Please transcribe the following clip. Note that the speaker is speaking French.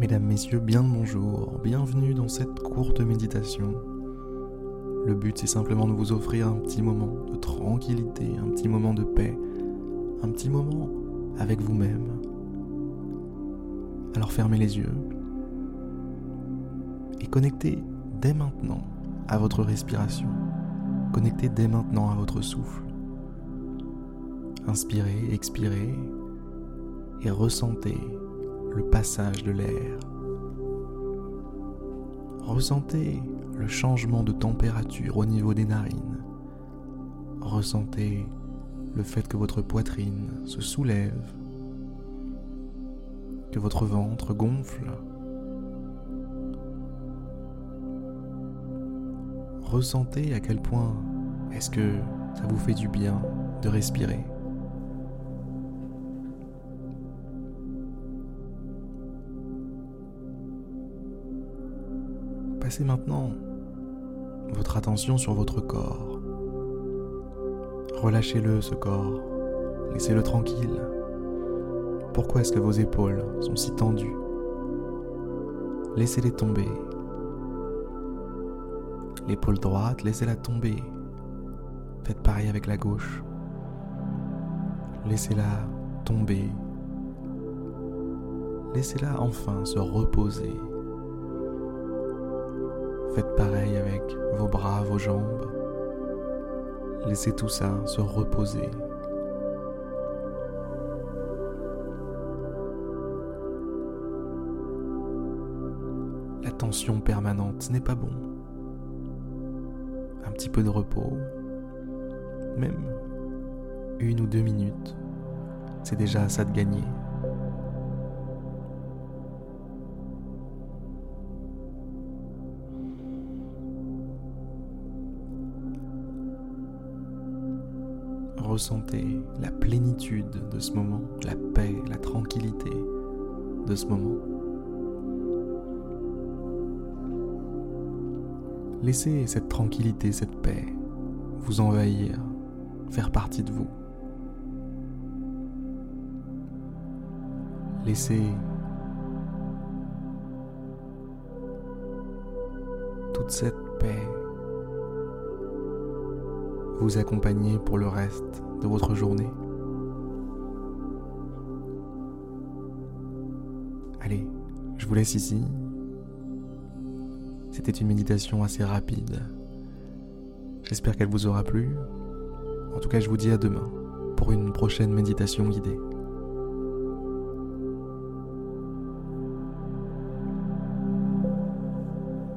Mesdames, Messieurs, bien le bonjour, bienvenue dans cette courte méditation. Le but c'est simplement de vous offrir un petit moment de tranquillité, un petit moment de paix, un petit moment avec vous-même. Alors fermez les yeux et connectez dès maintenant à votre respiration. Connectez dès maintenant à votre souffle. Inspirez, expirez et ressentez le passage de l'air. Ressentez le changement de température au niveau des narines. Ressentez le fait que votre poitrine se soulève, que votre ventre gonfle. Ressentez à quel point est-ce que ça vous fait du bien de respirer. Passez maintenant votre attention sur votre corps. Relâchez-le, ce corps. Laissez-le tranquille. Pourquoi est-ce que vos épaules sont si tendues? Laissez-les tomber. L'épaule droite, laissez-la tomber. Faites pareil avec la gauche. Laissez-la tomber. Laissez-la enfin se reposer. Faites pareil avec vos bras, vos jambes. Laissez tout ça se reposer. La tension permanente, n'est pas bon. Un petit peu de repos, même une ou deux minutes, c'est déjà ça de gagner. Ressentez la plénitude de ce moment, la paix, la tranquillité de ce moment. Laissez cette tranquillité, cette paix vous envahir, faire partie de vous. Laissez toute cette paix vous accompagner pour le reste de votre journée. Allez, je vous laisse ici. C'était une méditation assez rapide. J'espère qu'elle vous aura plu. En tout cas, je vous dis à demain pour une prochaine méditation guidée.